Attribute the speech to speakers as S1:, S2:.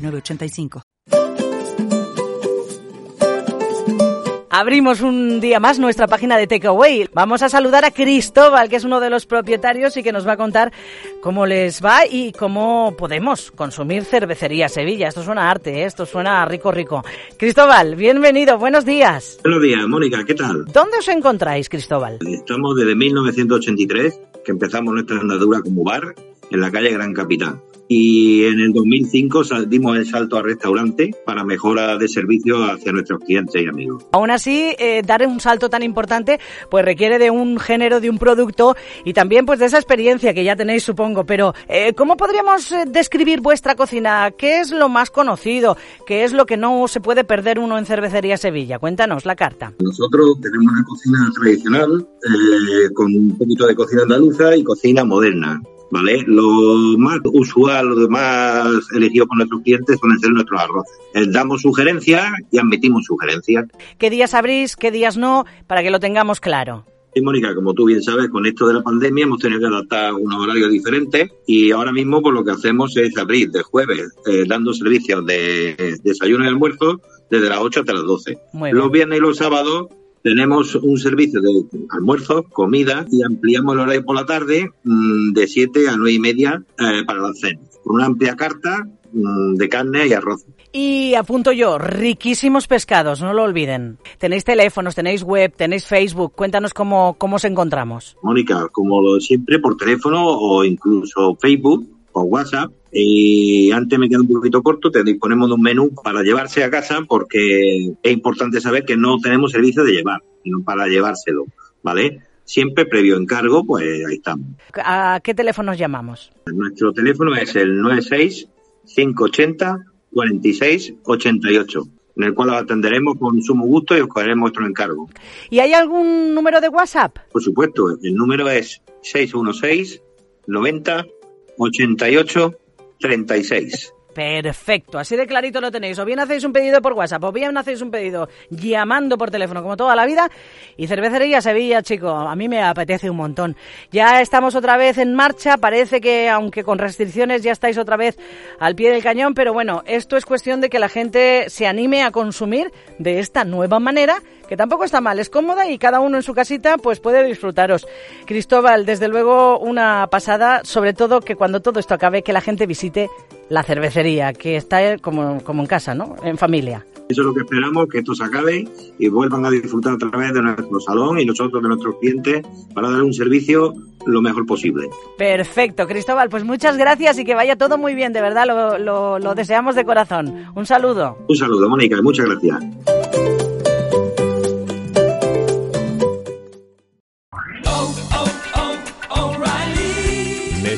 S1: 906985.
S2: Abrimos un día más nuestra página de Takeaway. Vamos a saludar a Cristóbal, que es uno de los propietarios y que nos va a contar cómo les va y cómo podemos consumir cervecería Sevilla. Esto suena a arte, ¿eh? esto suena rico, rico. Cristóbal, bienvenido, buenos días.
S3: Buenos días, Mónica, ¿qué tal?
S2: ¿Dónde os encontráis, Cristóbal?
S3: Estamos desde 1983, que empezamos nuestra andadura como bar en la calle Gran Capitán y en el 2005 dimos el salto al restaurante para mejora de servicio hacia nuestros clientes y amigos.
S2: Aún así, eh, dar un salto tan importante pues requiere de un género, de un producto y también pues de esa experiencia que ya tenéis, supongo. Pero, eh, ¿cómo podríamos eh, describir vuestra cocina? ¿Qué es lo más conocido? ¿Qué es lo que no se puede perder uno en Cervecería Sevilla? Cuéntanos la carta.
S3: Nosotros tenemos una cocina tradicional con un poquito de cocina andaluza y cocina moderna. ¿Vale? Lo más usual, lo más elegido por nuestros clientes suelen ser nuestros arroces. Eh, damos sugerencias y admitimos sugerencias.
S2: ¿Qué días abrís, qué días no, para que lo tengamos claro?
S3: Sí, Mónica, como tú bien sabes, con esto de la pandemia hemos tenido que adaptar unos horarios diferentes y ahora mismo pues, lo que hacemos es abrir de jueves eh, dando servicios de desayuno y almuerzo desde las 8 hasta las 12. Los viernes y los sábados tenemos un servicio de almuerzo, comida y ampliamos el horario por la tarde mm, de 7 a 9 y media eh, para la cena, con una amplia carta mm, de carne y arroz.
S2: Y apunto yo, riquísimos pescados, no lo olviden. Tenéis teléfonos, tenéis web, tenéis Facebook. Cuéntanos cómo, cómo os encontramos.
S3: Mónica, como siempre, por teléfono o incluso Facebook o WhatsApp y antes me queda un poquito corto, te disponemos de un menú para llevarse a casa porque es importante saber que no tenemos servicio de llevar, sino para llevárselo, ¿vale? Siempre previo encargo, pues ahí estamos.
S2: ¿A qué teléfono llamamos?
S3: Nuestro teléfono es el 96 580 46 88 en el cual lo atenderemos con sumo gusto y os cogeremos nuestro encargo.
S2: ¿Y hay algún número de WhatsApp?
S3: Por supuesto, el número es 616 90 88 36.
S2: Perfecto, así de clarito lo tenéis. O bien hacéis un pedido por WhatsApp, o bien hacéis un pedido llamando por teléfono, como toda la vida. Y cervecería Sevilla, chico, a mí me apetece un montón. Ya estamos otra vez en marcha, parece que aunque con restricciones ya estáis otra vez al pie del cañón, pero bueno, esto es cuestión de que la gente se anime a consumir de esta nueva manera que tampoco está mal, es cómoda y cada uno en su casita pues puede disfrutaros. Cristóbal, desde luego una pasada, sobre todo que cuando todo esto acabe, que la gente visite la cervecería, que está como, como en casa, ¿no? En familia.
S3: Eso es lo que esperamos, que esto se acabe y vuelvan a disfrutar a través de nuestro salón y nosotros de nuestros clientes para dar un servicio lo mejor posible.
S2: Perfecto, Cristóbal, pues muchas gracias y que vaya todo muy bien, de verdad, lo, lo, lo deseamos de corazón. Un saludo.
S3: Un saludo, Mónica, y muchas gracias.